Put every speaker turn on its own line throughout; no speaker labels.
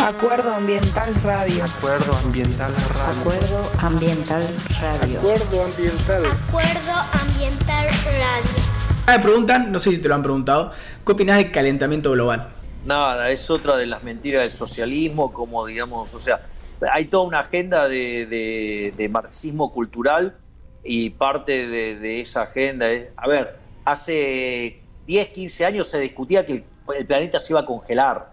Acuerdo Ambiental Radio.
Acuerdo Ambiental Radio.
Acuerdo Ambiental Radio.
Acuerdo Ambiental.
Acuerdo Ambiental Radio.
Me preguntan, no sé si te lo han preguntado, ¿qué opinas del calentamiento global?
Nada, es otra de las mentiras del socialismo, como digamos, o sea, hay toda una agenda de, de- de marxismo cultural y parte de, de esa agenda es, a ver, hace 10, 15 años se discutía que el, el planeta se iba a congelar.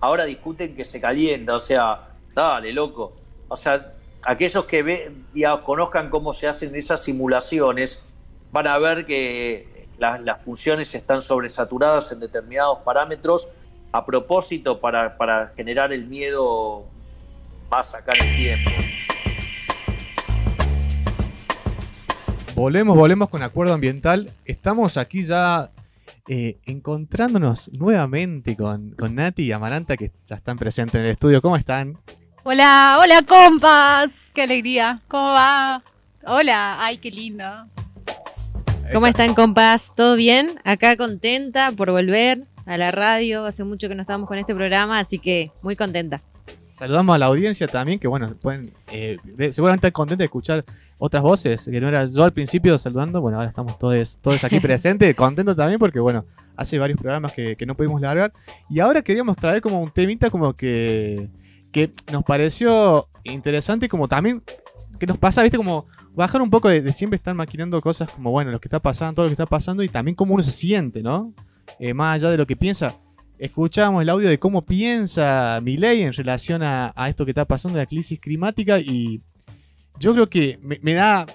Ahora discuten que se calienta, o sea, dale, loco. O sea, aquellos que ve, digamos, conozcan cómo se hacen esas simulaciones van a ver que las, funciones están sobresaturadas en determinados parámetros a propósito para, para generar el miedo más acá en el tiempo.
Volvemos, volvemos con Acuerdo Ambiental. Estamos aquí ya eh, encontrándonos nuevamente con, con Nati y Amaranta que ya están presentes en el estudio. ¿Cómo están?
Hola, hola compas, qué alegría, ¿cómo va? Hola, ay, qué lindo.
¿Cómo están, compas? ¿Todo bien? Acá contenta por volver a la radio. Hace mucho que no estábamos con este programa, así que muy contenta.
Saludamos a la audiencia también, que bueno, pueden eh, seguramente estar contentos de escuchar otras voces, que no era yo al principio saludando, bueno, ahora estamos todos, todos aquí presentes, contentos también porque bueno, hace varios programas que, que no pudimos largar, y ahora queríamos traer como un temita como que, que nos pareció interesante, como también, que nos pasa, viste, como bajar un poco de, de siempre estar maquinando cosas como, bueno, lo que está pasando, todo lo que está pasando, y también cómo uno se siente, ¿no? Eh, más allá de lo que piensa, escuchábamos el audio de cómo piensa Milei en relación a, a esto que está pasando la crisis climática y yo creo que me, me da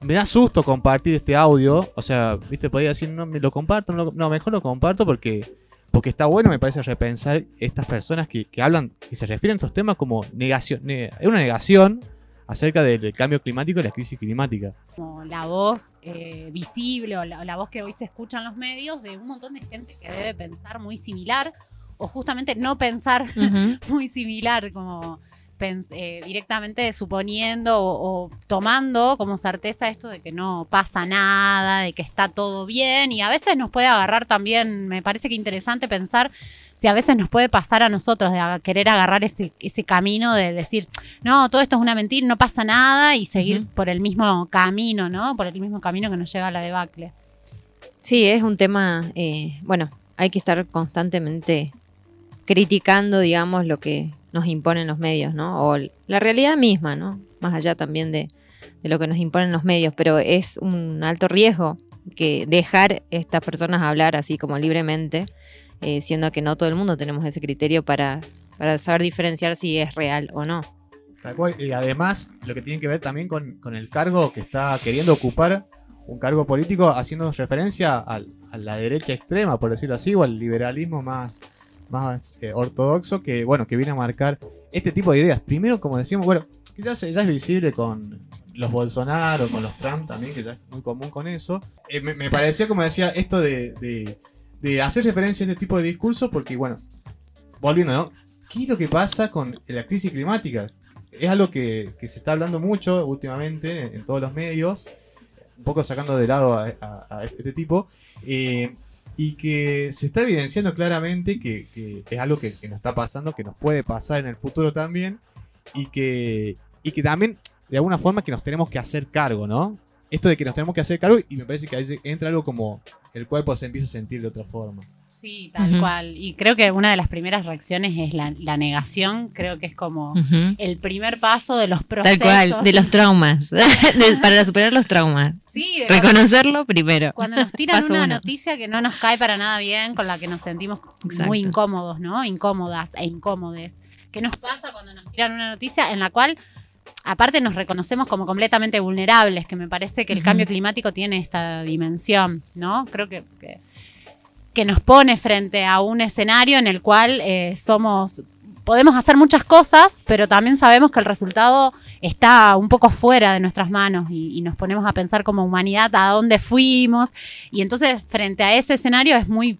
me da susto compartir este audio, o sea, viste, podría decir no me lo comparto, no, lo- no, mejor lo comparto porque porque está bueno, me parece repensar estas personas que, que hablan, que se refieren a estos temas como negación, ne- es una negación acerca del, cambio climático y la crisis climática.
Como la voz eh, visible o la, la voz que hoy se escucha en los medios de un montón de gente que debe pensar muy similar o justamente no pensar
Ujú.
muy similar, como eh, directamente suponiendo o, o tomando como certeza esto de que no pasa nada, de que está todo bien y a veces nos puede agarrar también, me parece que interesante pensar si a veces nos puede pasar a nosotros de a- querer agarrar ese, ese camino de decir, no, todo esto es una mentira, no pasa nada y seguir por el mismo camino, ¿no? Por el mismo camino que nos lleva a la debacle.
Sí, es un tema, eh, bueno, hay que estar constantemente criticando, digamos, lo que nos imponen los medios, ¿no? O la realidad misma, ¿no? Más allá también de, lo que nos imponen los medios, pero es un alto riesgo que dejar estas personas hablar así como libremente, eh, siendo que no todo el mundo tenemos ese criterio para, saber diferenciar si es real o no.
Tal cual, Y además, lo que tiene que ver también con, el cargo que está queriendo ocupar, un cargo político, haciendo referencia a la derecha extrema, por decirlo así, o al liberalismo más, más eh, ortodoxo, que bueno, que viene a marcar este tipo de ideas. Primero, como decíamos, bueno, que ya, es visible con los Bolsonaro, con los Trump también, que ya es muy común con eso. Eh, me, me parecía, como decía, esto de, de- hacer referencia a este tipo de discurso, porque bueno, volviendo, ¿no? ¿Qué es lo que pasa con la crisis climática? es algo que, se está hablando mucho últimamente en, todos los medios, un poco sacando de lado a este tipo, eh, y que se está evidenciando claramente que, que es algo que, nos está pasando, que nos puede pasar en el futuro también, y que, y que también de alguna forma que nos tenemos que hacer cargo, ¿no? Esto de que nos tenemos que hacer cargo, y me parece que ahí entra algo como el cuerpo se empieza a sentir de otra forma.
Sí, tal cual. Y creo que una de las primeras reacciones es la, la negación. Creo que es como el primer paso de los
Tal
procesos.
cual, de los traumas, de- para superar los traumas.
Sí,
Reconocerlo primero.
Cuando nos tiran
Paso
una
uno.
noticia que no nos cae para nada bien, con la que nos sentimos
Exacto.
muy incómodos, ¿no? Incómodas e incómodes. ¿Qué nos pasa cuando nos tiran una noticia en la cual, aparte, nos reconocemos como completamente vulnerables? Que me parece que el cambio climático tiene esta dimensión, ¿no? Creo que, que, que nos pone frente a un escenario en el cual eh, somos. Podemos hacer muchas cosas, pero también sabemos que el resultado está un poco fuera de nuestras manos y, y nos ponemos a pensar como humanidad a dónde fuimos. Y entonces, frente a ese escenario, es muy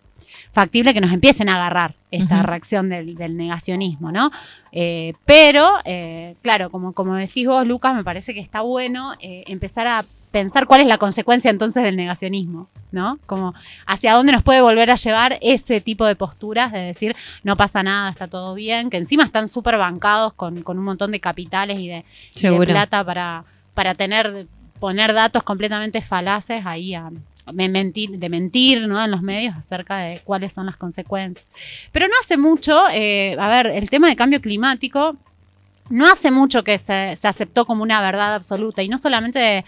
factible que nos empiecen a agarrar esta reacción del, del negacionismo, ¿no? Eh, pero, eh, claro, como, como decís vos, Lucas, me parece que está bueno eh, empezar a pensar cuál es la consecuencia entonces del negacionismo, ¿no? Como hacia dónde nos puede volver a llevar ese tipo de posturas de decir no pasa nada, está todo bien, que encima están súper bancados con, con un montón de capitales y de, y de
Seguro.
plata para, para tener, poner datos completamente falaces ahí a, de mentir, de mentir ¿no? en los medios acerca de cuáles son las consecuencias. Pero no hace mucho, eh, a ver, el tema de cambio climático no hace mucho que se, se aceptó como una verdad absoluta y no solamente eh,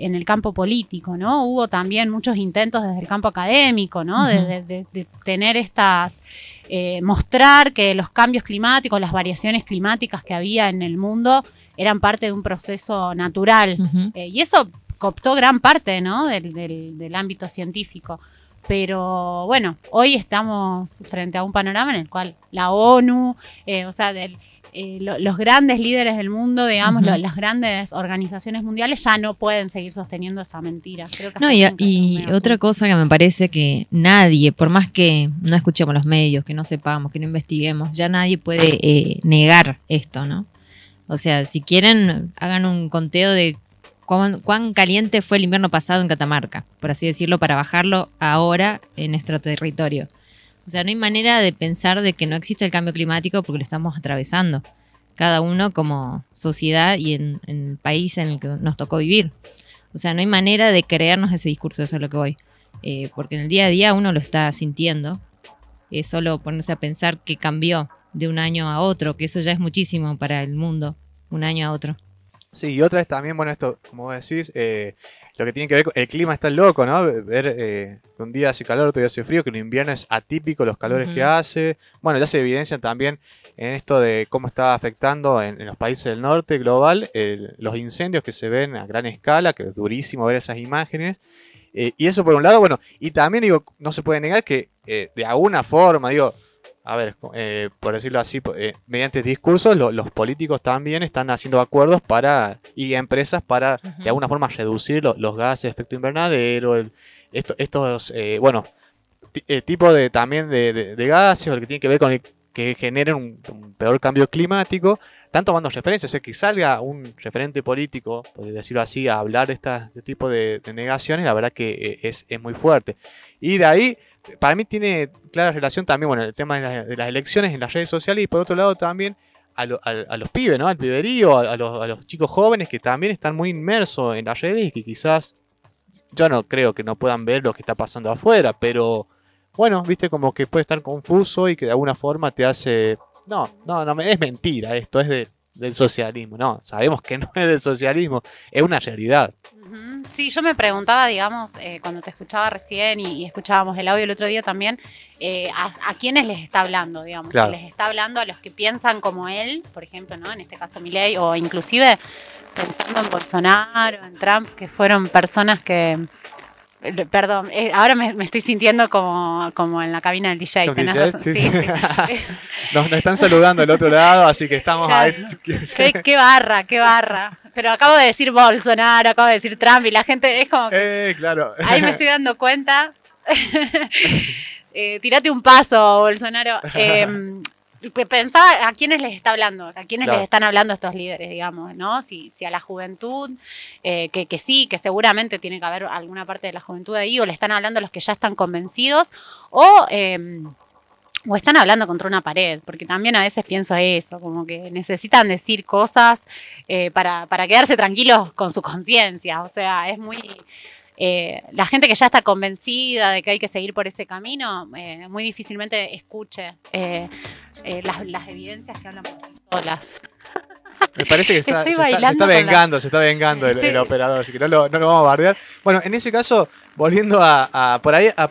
en el campo político, ¿no? Hubo también muchos intentos desde el campo académico, ¿no? De, de- de- de tener estas, eh, mostrar que los cambios climáticos, las variaciones climáticas que había en el mundo eran parte de un proceso natural. Eh, y eso cooptó gran parte ¿no? del, del- del ámbito científico. Pero bueno, hoy estamos frente a un panorama en el cual la ONU, eh, o sea, del- eh, lo- los grandes líderes del mundo, digamos, lo- las grandes organizaciones mundiales ya no pueden seguir sosteniendo esa mentira. Creo que
No, y, otra cosa que me parece que nadie, por más que no escuchemos los medios, que no sepamos, que no investiguemos, ya nadie puede eh, negar esto, ¿no? O sea, si quieren, hagan un conteo de cuán, cuán caliente fue el invierno pasado en Catamarca, por así decirlo, para bajarlo ahora en nuestro territorio. O sea, no hay manera de pensar de que no existe el cambio climático porque lo estamos atravesando. Cada uno como sociedad y en, el país en el que nos tocó vivir. O sea, no hay manera de creernos ese discurso, eso es lo que voy. Eh, porque en el día a día uno lo está sintiendo. Es solo ponerse a pensar que cambió de un año a otro, que eso ya es muchísimo para el mundo, un año a otro.
Sí, y otra es también, bueno, esto, como decís, eh, lo que tiene que ver con el clima está loco, ¿no? Ver eh, que un día hace calor, otro día hace frío, que en invierno es atípico los calores que hace. Bueno, ya se evidencian también en esto de cómo está afectando en, en los países del norte global el- los incendios que se ven a gran escala, que es durísimo ver esas imágenes. Eh, y eso por un lado, bueno, y también digo, no se puede negar que eh, de alguna forma, digo, a ver, eh, por decirlo así, eh, mediante discursos, lo- los políticos también están haciendo acuerdos para y empresas para de alguna forma reducir lo- los gases de efecto invernadero, el- esto- estos, eh, bueno, eh, tipo de también de, de- de gases o el que tiene que ver con el que generen un, un peor cambio climático, están tomando referencias, o sea, que salga un referente político, por decirlo así, a hablar de este tipo de, de negaciones, la verdad que es, es muy fuerte. Y de ahí, para mí tiene clara relación también, bueno, el tema de, la- de las elecciones en las redes sociales y por otro lado también a, lo- a- a los pibes, ¿no? Al piberío, a, a los, a los chicos jóvenes que también están muy inmersos en las redes y que quizás yo no creo que no puedan ver lo que está pasando afuera, pero bueno, viste como que puede estar confuso y que de alguna forma te hace... No, no, no, es mentira esto, es de- del socialismo, no, sabemos que no es del socialismo, es una realidad.
Sí, yo me preguntaba, digamos, eh, cuando te escuchaba recién y, y escuchábamos el audio el otro día también, eh, a, a quiénes les está hablando, digamos.
Claro.
Les está hablando a los que piensan como él, por ejemplo, ¿no? En este caso Milei, o inclusive pensando en Bolsonaro, en Trump, que fueron personas que... Perdón, eh, ahora me, me estoy sintiendo como, como en la cabina del DJ.
¿Con
tenés
DJ?
razón.
Sí.
Sí, sí.
Nos, nos están saludando del otro lado, así que estamos ahí.
qué, qué barra, qué barra. Pero acabo de decir Bolsonaro, acabo de decir Trump y la gente es como... que-
Eh, claro.
Ahí me estoy dando cuenta. Eh, tirate un paso, Bolsonaro. Pe- pensaba a quiénes les está hablando, a quiénes
Claro.
les están hablando estos líderes, digamos, ¿no? Si, si a la juventud, eh, que, que sí, que seguramente tiene que haber alguna parte de la juventud ahí, o le están hablando a los que ya están convencidos, o, eh, o están hablando contra una pared, porque también a veces pienso eso, como que necesitan decir cosas eh, para, para quedarse tranquilos con su conciencia, o sea, es muy... eh, la gente que ya está convencida de que hay que seguir por ese camino, eh, muy difícilmente escuche eh, las, las evidencias que hablan por sí solas.
Me parece que está, se, está, se
bailando
está
con la-
vengando, se está vengando el,
Sí.
el operador, así que no lo, no lo vamos a bardear. Bueno, en ese caso, volviendo a, a- por ahí a,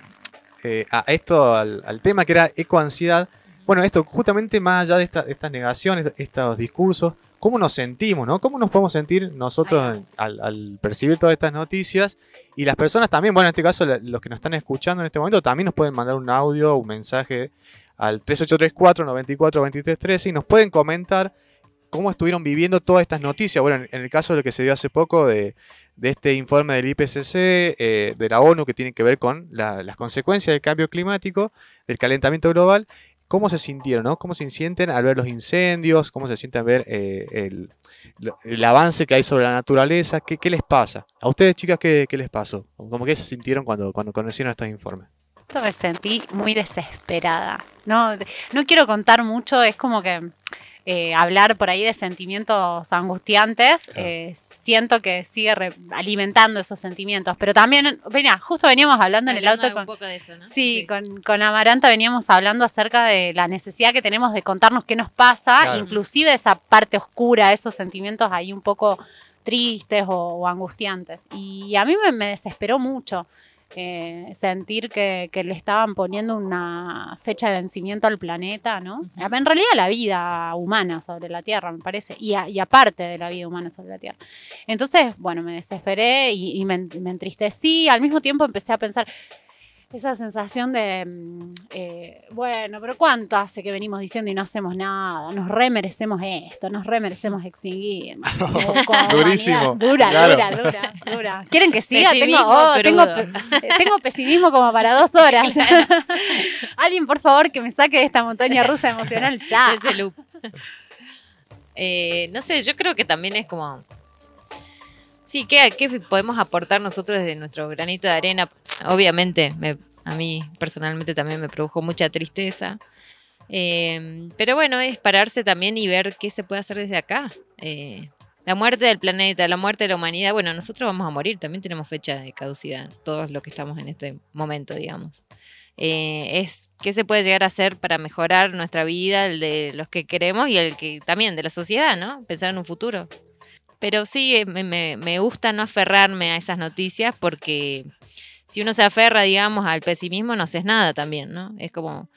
a esto, al, al tema que era ecoansiedad, bueno, esto justamente más allá de esta- estas negaciones, estos discursos, ¿cómo nos sentimos, no? ¿Cómo nos podemos sentir nosotros al, al percibir todas estas noticias? Y las personas también, bueno, en este caso los que nos están escuchando en este momento, también nos pueden mandar un audio, un mensaje al 3834 94 23 13 y nos pueden comentar cómo estuvieron viviendo todas estas noticias. Bueno, en, en el caso de lo que se dio hace poco de, de este informe del IPCC, eh, de la ONU, que tiene que ver con la- las consecuencias del cambio climático, del calentamiento global, cómo se sintieron, ¿no? ¿Cómo se sienten al ver los incendios? ¿Cómo se sienten al ver eh, el, avance que hay sobre la naturaleza? ¿Qué, les pasa? A ustedes, chicas, ¿qué, qué les pasó? ¿Cómo que se sintieron cuando, cuando conocieron estos informes?
Me sentí muy desesperada. No, de- no quiero contar mucho, es como que eh, hablar por ahí de sentimientos angustiantes. eh, siento que sigue re- alimentando esos sentimientos. Pero también, venía, justo veníamos hablando en el auto
de un
con,
poco de eso, ¿no?
Sí, Con, con Amaranta veníamos hablando acerca de la necesidad que tenemos de contarnos qué nos pasa,
Claro.
inclusive esa parte oscura, esos sentimientos ahí un poco tristes o, o angustiantes. Y a mí me, me desesperó mucho eh, sentir que, que le estaban poniendo una fecha de vencimiento al planeta, ¿no? En realidad la vida humana sobre la Tierra, me parece, y, a- y aparte de la vida humana sobre la Tierra. Entonces, bueno, me desesperé y, y me, me entristecí. Al mismo tiempo empecé a pensar esa sensación de, mm, eh, bueno, pero ¿cuánto hace que venimos diciendo y no hacemos nada? Nos remerecemos esto, nos remerecemos extinguir.
Durísimo,
Dura,
claro.
dura, dura, dura. ¿Quieren que siga? Tengo,
Pesimismo
oh, tengo, pe- tengo pesimismo como para dos horas. Alguien, por favor, que me saque de esta montaña rusa emocional ya.
Ese loop. Eh, no sé, yo creo que también es como. Sí, ¿qué, podemos aportar nosotros desde nuestro granito de arena? Obviamente, me- a mí personalmente también me produjo mucha tristeza. Eh, pero bueno, es pararse también y ver qué se puede hacer desde acá. Eh, la muerte del planeta, la muerte de la humanidad, bueno, nosotros vamos a morir, también tenemos fecha de caducidad, todos los que estamos en este momento, digamos. Eh, es qué se puede llegar a hacer para mejorar nuestra vida, el de los que queremos y el que también de la sociedad, ¿no? Pensar en un futuro. Pero sí, eh, me, gusta no aferrarme a esas noticias porque si uno se aferra, digamos, al pesimismo, no haces nada también, ¿no? Es como...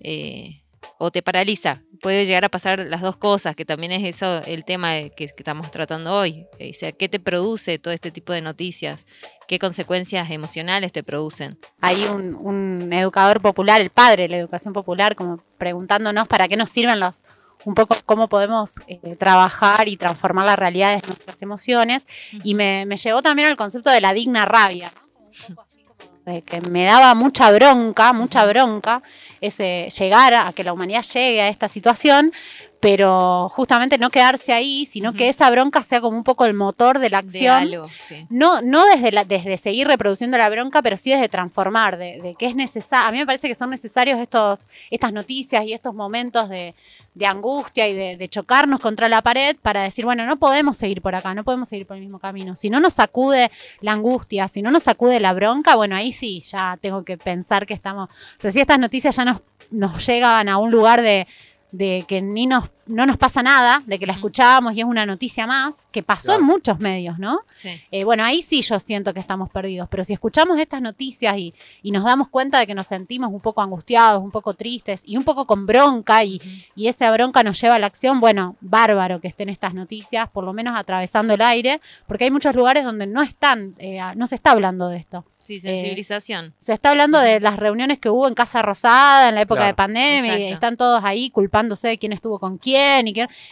eh, o te paraliza. Puede llegar a pasar las dos cosas, que también es eso el tema que estamos tratando hoy. Eh, O sea, ¿qué te produce todo este tipo de noticias? ¿Qué consecuencias emocionales te producen?
Hay un, un educador popular, el padre de la educación popular, como preguntándonos para qué nos sirven los, un poco cómo podemos eh, trabajar y transformar la realidad de nuestras emociones. Y me, me llevó también al concepto de la digna rabia, ¿no? Como un poco así como de que me daba mucha bronca, mucha bronca, ese llegar a que la humanidad llegue a esta situación, pero justamente no quedarse ahí, sino que esa bronca sea como un poco el motor de la
De
acción
algo, sí.
no, no desde, la, desde seguir reproduciendo la bronca, pero sí desde transformar, de, de que es necesario. A mí me parece que son necesarios estos, estas noticias y estos momentos de, de angustia y de, de chocarnos contra la pared para decir, bueno, no podemos seguir por acá, no podemos seguir por el mismo camino. Si no nos sacude la angustia, si no nos sacude la bronca, bueno, ahí sí, ya tengo que pensar que estamos. O sea, si estas noticias ya nos, nos llegan a un lugar de de que ni nos, no nos pasa nada, de que la escuchábamos y es una noticia más, que pasó
Claro.
en muchos medios, ¿no?
Sí.
Eh, bueno, ahí sí yo siento que estamos perdidos, pero si escuchamos estas noticias y, y nos damos cuenta de que nos sentimos un poco angustiados, un poco tristes y un poco con bronca y, y esa bronca nos lleva a la acción, bueno, bárbaro que estén estas noticias, por lo menos atravesando el aire, porque hay muchos lugares donde no están, eh, no se está hablando de esto.
Sí, sensibilización.
Se está hablando de las reuniones que hubo en Casa Rosada en la época
Claro.
de pandemia y están todos ahí culpándose de quién estuvo con quién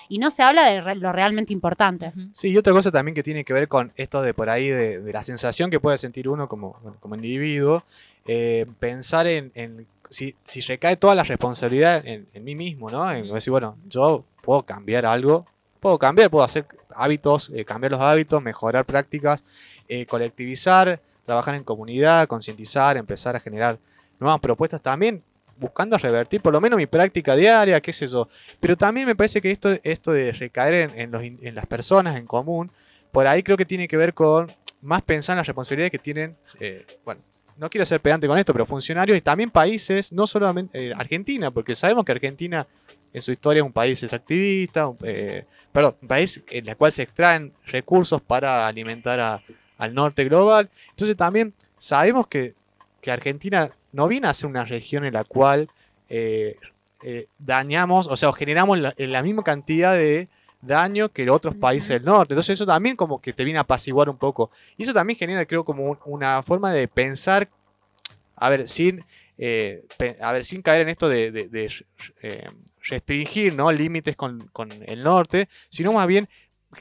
y no se habla de re- lo realmente importante.
Sí, y otra cosa también que tiene que ver con esto de por ahí, de, de la sensación que puede sentir uno como, bueno, como individuo, eh, pensar en, en si, si recae toda la responsabilidad en, en mí mismo, ¿no? En decir, bueno, yo puedo cambiar algo, puedo cambiar, puedo hacer hábitos, eh, cambiar los hábitos, mejorar prácticas, eh, colectivizar, trabajar en comunidad, concientizar, empezar a generar nuevas propuestas también, buscando revertir por lo menos mi práctica diaria, qué sé yo. Pero también me parece que esto, esto de recaer en, los las personas en común, por ahí creo que tiene que ver con más pensar en las responsabilidades que tienen, eh, bueno, no quiero ser pedante con esto, pero funcionarios y también países, no solamente eh, Argentina, porque sabemos que Argentina en su historia es un país extractivista, eh, perdón, un país en el cual se extraen recursos para alimentar al norte global. Entonces también sabemos que, que Argentina no viene a ser una región en la cual eh, eh, dañamos, o sea, generamos la, la misma cantidad de daño que los otros países del norte. Entonces eso también como que te viene a apaciguar un poco. Y eso también genera, creo, como un- una forma de pensar, a ver, sin, eh, a ver, sin caer en esto de, de- de, restringir ¿no? límites con, con el norte, sino más bien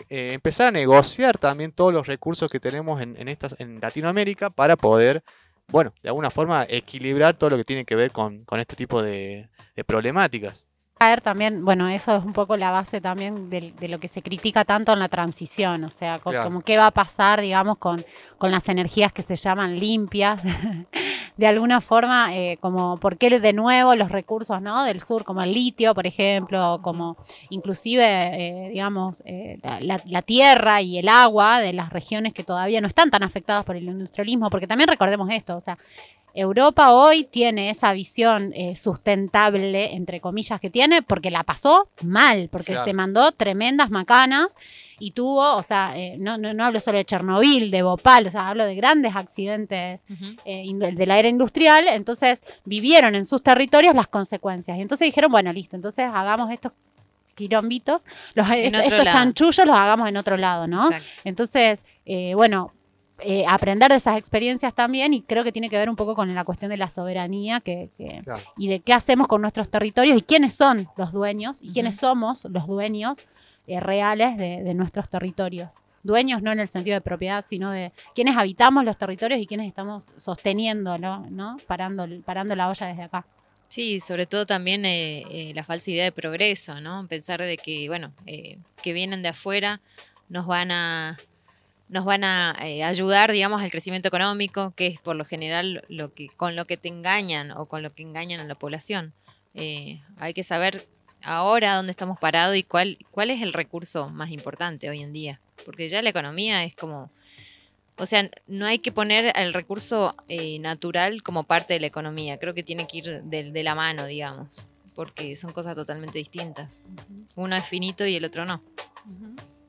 eh, empezar a negociar también todos los recursos que tenemos en, en, estas, en Latinoamérica para poder bueno, de alguna forma equilibrar todo lo que tiene que ver con, con este tipo de, de problemáticas.
Caer también, bueno, eso es un poco la base también de, de lo que se critica tanto en la transición, o sea,
Claro.
como qué va a pasar, digamos, con, con las energías que se llaman limpias, de alguna forma, eh, como por qué de nuevo los recursos, ¿no? Del sur, como el litio, por ejemplo, como inclusive, eh, digamos, eh, la, la- tierra y el agua de las regiones que todavía no están tan afectadas por el industrialismo, porque también recordemos esto, o sea, Europa hoy tiene esa visión sustentable, entre comillas, que tiene, porque la pasó mal, porque
Claro.
se mandó tremendas macanas y tuvo, o sea, eh, no, no, no hablo solo de Chernobyl, de Bhopal, o sea, hablo de grandes accidentes eh, in- de la era industrial, entonces vivieron en sus territorios las consecuencias. Y entonces dijeron, bueno, listo, entonces hagamos estos quilombitos, los, est-
otro
estos
lado.
chanchullos los hagamos en otro lado, ¿no?
Exacto.
Entonces, eh, bueno, eh, aprender de esas experiencias también y creo que tiene que ver un poco con la cuestión de la soberanía que, que-
Claro.
y de qué hacemos con nuestros territorios y quiénes son los dueños y quiénes somos los dueños eh, reales de, de nuestros territorios. Dueños no en el sentido de propiedad, sino de quienes habitamos los territorios y quienes estamos sosteniéndolo, ¿no? Parando, parando la olla desde acá.
Sí, sobre todo también eh, eh, la falsa idea de progreso, ¿no? Pensar de que, bueno, eh, que vienen de afuera nos van a nos van a eh, ayudar, digamos, al crecimiento económico, que es por lo general lo que con lo que te engañan o con lo que engañan a la población. Eh, hay que saber ahora dónde estamos parados y cuál cuál es el recurso más importante hoy en día, porque ya la economía es como o sea, no hay que poner el recurso eh, natural como parte de la economía. Creo que tiene que ir de, de la mano, digamos, porque son cosas totalmente distintas. Uno es finito y el otro no.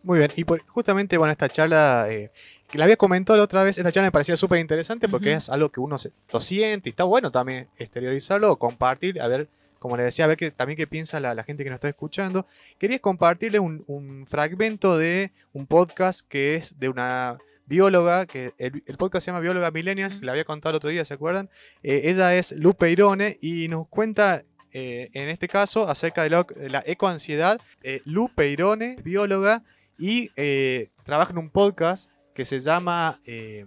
Muy bien, y por, justamente, bueno, esta charla, eh, que la había comentado la otra vez, esta charla me parecía súper interesante porque es algo que uno se, lo siente y está bueno también exteriorizarlo o compartir, a ver, como le decía, a ver qué, también qué piensa la, la gente que nos está escuchando. Quería compartirles un, un fragmento de un podcast que es de una bióloga, que el, el podcast se llama Bióloga Millennials, que la había contado el otro día, ¿se acuerdan? Eh, ella es Lupe Irone y nos cuenta eh, en este caso acerca de la, de la ecoansiedad. Eh, Lupe Irone, bióloga, y eh, trabaja en un podcast que se llama eh,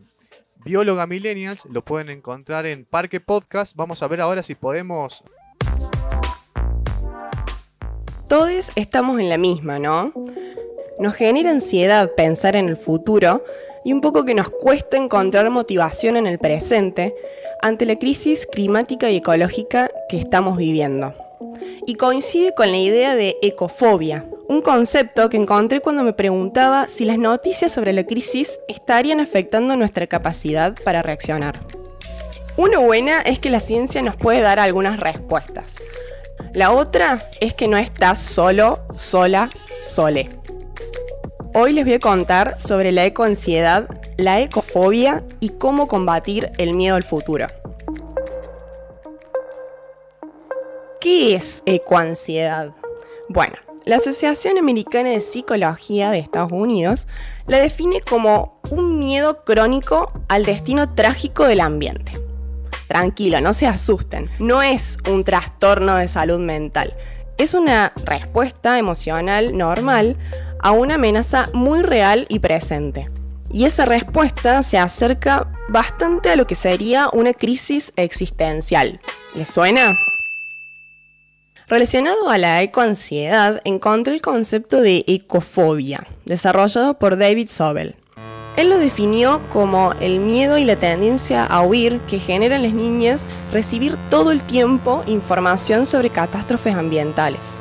Bióloga Millennials. Lo pueden encontrar en Parque Podcast. Vamos a ver ahora si podemos.
Todos estamos en la misma, ¿no? Nos genera ansiedad pensar en el futuro y un poco que nos cuesta encontrar motivación en el presente ante la crisis climática y ecológica que estamos viviendo. Y coincide con la idea de ecofobia, un concepto que encontré cuando me preguntaba si las noticias sobre la crisis estarían afectando nuestra capacidad para reaccionar. Una buena es que la ciencia nos puede dar algunas respuestas. La otra es que no estás solo, sola, sole. Hoy les voy a contar sobre la ecoansiedad, la ecofobia y cómo combatir el miedo al futuro. ¿Qué es ecoansiedad? Bueno, la Asociación Americana de Psicología de Estados Unidos la define como un miedo crónico al destino trágico del ambiente. Tranquilo, no se asusten, no es un trastorno de salud mental, es una respuesta emocional normal a una amenaza muy real y presente. Y esa respuesta se acerca bastante a lo que sería una crisis existencial. ¿Les suena? Relacionado a la ecoansiedad, encontré el concepto de ecofobia, desarrollado por David Sobel. Él lo definió como el miedo y la tendencia a huir que generan las niñas recibir todo el tiempo información sobre catástrofes ambientales.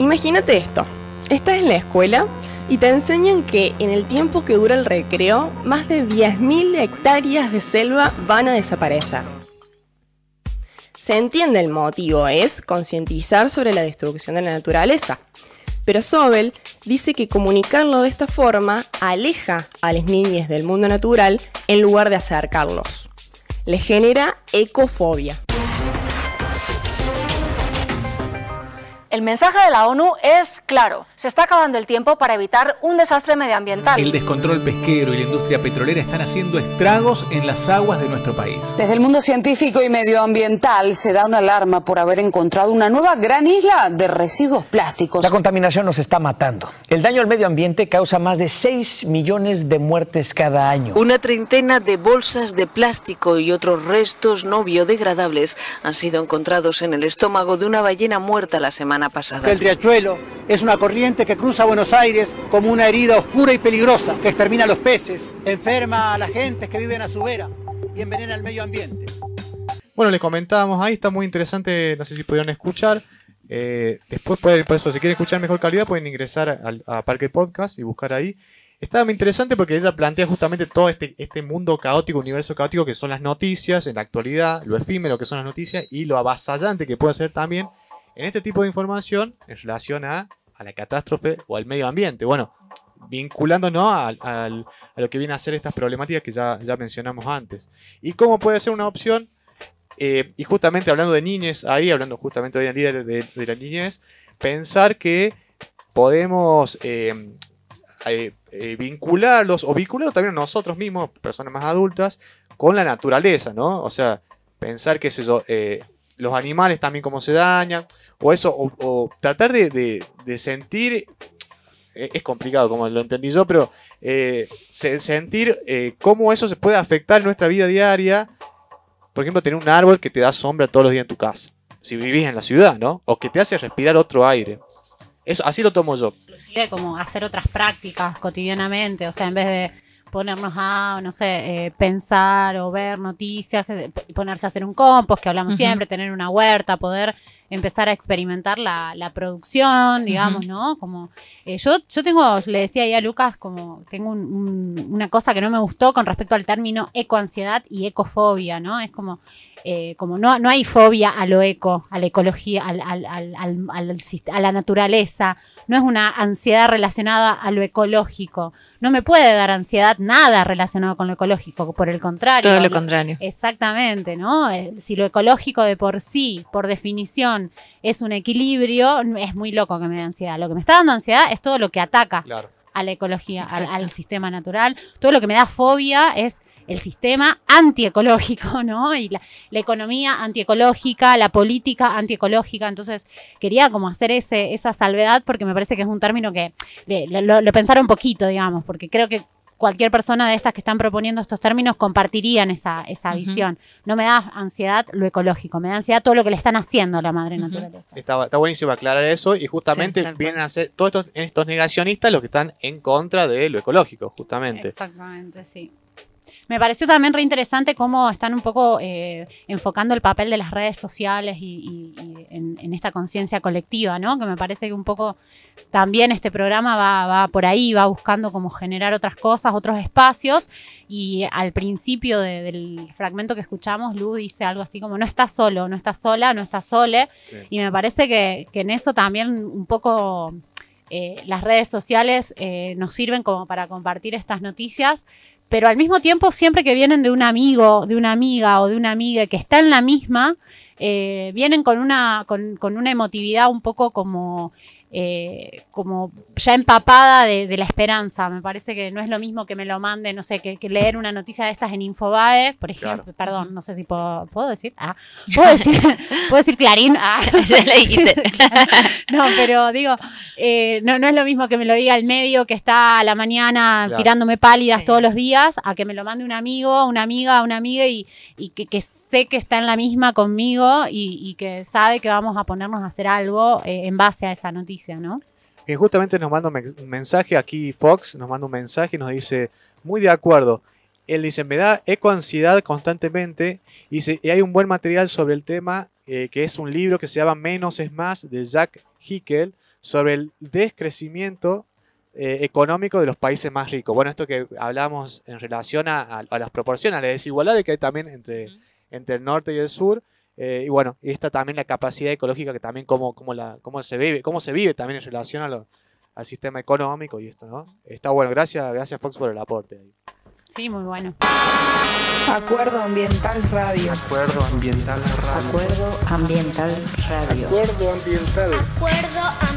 Imagínate esto, estás en la escuela y te enseñan que en el tiempo que dura el recreo, más de 10.000 hectáreas de selva van a desaparecer. Se entiende el motivo, es concientizar sobre la destrucción de la naturaleza. Pero Sobel dice que comunicarlo de esta forma aleja a las niñas del mundo natural en lugar de acercarlos. Les genera ecofobia.
El mensaje de la ONU es claro, se está acabando el tiempo para evitar un desastre medioambiental.
El descontrol pesquero y la industria petrolera están haciendo estragos en las aguas de nuestro país.
Desde el mundo científico y medioambiental se da una alarma por haber encontrado una nueva gran isla de residuos plásticos.
La contaminación nos está matando. El daño al medio ambiente causa más de 6 millones de muertes cada año.
Una treintena de bolsas de plástico y otros restos no biodegradables han sido encontrados en el estómago de una ballena muerta la semana pasada.
El riachuelo es una corriente que cruza Buenos Aires como una herida oscura y peligrosa que extermina a los peces, enferma a la gente que viven a su vera y envenena el medio ambiente.
Bueno, les comentábamos ahí, está muy interesante, no sé si pudieron escuchar. Eh, después, pueden, por eso, si quieren escuchar mejor calidad, pueden ingresar al- a, Parque Podcast y buscar ahí. Está muy interesante porque ella plantea justamente todo este, este mundo caótico, universo caótico que son las noticias en la actualidad, lo efímero que son las noticias y lo avasallante que puede ser también en este tipo de información en relación a, a la catástrofe o al medio ambiente. Bueno, vinculándonos al- a lo que viene a ser estas problemáticas que ya, ya mencionamos antes. ¿Y cómo puede ser una opción? Eh, y justamente hablando de niñez, ahí, hablando justamente hoy en día de, de- la niñez, pensar que podemos eh, eh, eh, vincularlos o vincularlos también nosotros mismos, personas más adultas, con la naturaleza, ¿no? O sea, pensar que eso, eh, los animales también cómo se dañan, o eso, o, tratar de, de- sentir, eh, es complicado como lo entendí yo, pero eh, se- sentir eh, cómo eso se puede afectar en nuestra vida diaria, por ejemplo, tener un árbol que te da sombra todos los días en tu casa, si vivís en la ciudad, ¿no? O que te hace respirar otro aire. Eso, así lo tomo yo.
inclusive como hacer otras prácticas cotidianamente, o sea, en vez de ponernos a, no sé, eh, pensar o ver noticias, ponerse a hacer un compost, que hablamos siempre, tener una huerta, poder empezar a experimentar la, la producción, digamos. ¿no? Como eh, yo, yo tengo, le decía ahí a Lucas, como tengo un- un- una cosa que no me gustó con respecto al término ecoansiedad y ecofobia, ¿no? Es como, eh, como no, no hay fobia a lo eco, a la ecología, al, al- al- al- a la naturaleza, no es una ansiedad relacionada a lo ecológico. No me puede dar ansiedad nada relacionado con lo ecológico, por el contrario.
Todo lo contrario.
Exactamente, ¿no? Eh, Si lo ecológico de por sí, por definición, es un equilibrio, es muy loco que me dé ansiedad. Lo que me está dando ansiedad es todo lo que ataca a la ecología, al, sistema natural. Todo lo que me da fobia es el sistema antiecológico, ¿no? Y la, la economía antiecológica, la política antiecológica. Entonces, quería como hacer ese, esa salvedad porque me parece que es un término que le- lo, lo pensaron un poquito, digamos, porque creo que cualquier persona de estas que están proponiendo estos términos compartirían esa, esa
Ujú.
visión. No me da ansiedad lo ecológico, me da ansiedad todo lo que le están haciendo a la madre naturaleza.
Está, está buenísimo aclarar eso y justamente
Sí,
vienen a ser todos estos, estos negacionistas los que están en contra de lo ecológico, justamente.
Exactamente, sí. Me pareció también re interesante cómo están un poco eh, enfocando el papel de las redes sociales y, y- y en, en esta conciencia colectiva, ¿no? Que me parece que un poco también este programa va, va por ahí, va buscando como generar otras cosas, otros espacios. Y al principio de- del fragmento que escuchamos, Lu dice algo así como, no estás solo, no estás sola, no estás sole. Y me parece que, que en eso también un poco eh, las redes sociales eh, nos sirven como para compartir estas noticias, pero al mismo tiempo siempre que vienen de un amigo, de una amiga o de una amiga que está en la misma, eh, vienen con una, con, con una emotividad un poco como, eh, como ya empapada de, de la esperanza. Me parece que no es lo mismo que me lo mande, no sé, que, que leer una noticia de estas en Infobae, por ejemplo, perdón, no sé si puedo, ¿puedo decir, ah, puedo decir, puedo decir Clarín, ah.
Ya le dijiste.
no, pero digo, eh, no, no es lo mismo que me lo diga el medio que está a la mañana
Claro.
tirándome pálidas todos los días, a que me lo mande un amigo, una amiga, una amiga y, y que, que sé que está en la misma conmigo y, y que sabe que vamos a ponernos a hacer algo eh, en base a esa noticia, ¿no?
Y justamente nos manda un men- un mensaje aquí, Fox nos manda un mensaje y nos dice, muy de acuerdo. Él dice, me da ecoansiedad constantemente y, hay un buen material sobre el tema, eh, que es un libro que se llama Menos es Más, de Jack Hickel, sobre el descrecimiento eh, económico de los países más ricos. Bueno, esto que hablamos en relación a, a- a las proporciones, a la desigualdad que hay también entre, entre el norte y el sur. Eh, y bueno, y esta también la capacidad ecológica que también cómo, cómo, la, cómo se vive, cómo se vive también en relación a lo- al sistema económico y esto, ¿no? Está bueno, gracias, gracias Fox por el aporte. ahí.
Sí, muy bueno.
Acuerdo Ambiental Radio.
Acuerdo Ambiental Radio.
Acuerdo Ambiental Radio.
Acuerdo Ambiental.
Acuerdo Ambiental Radio.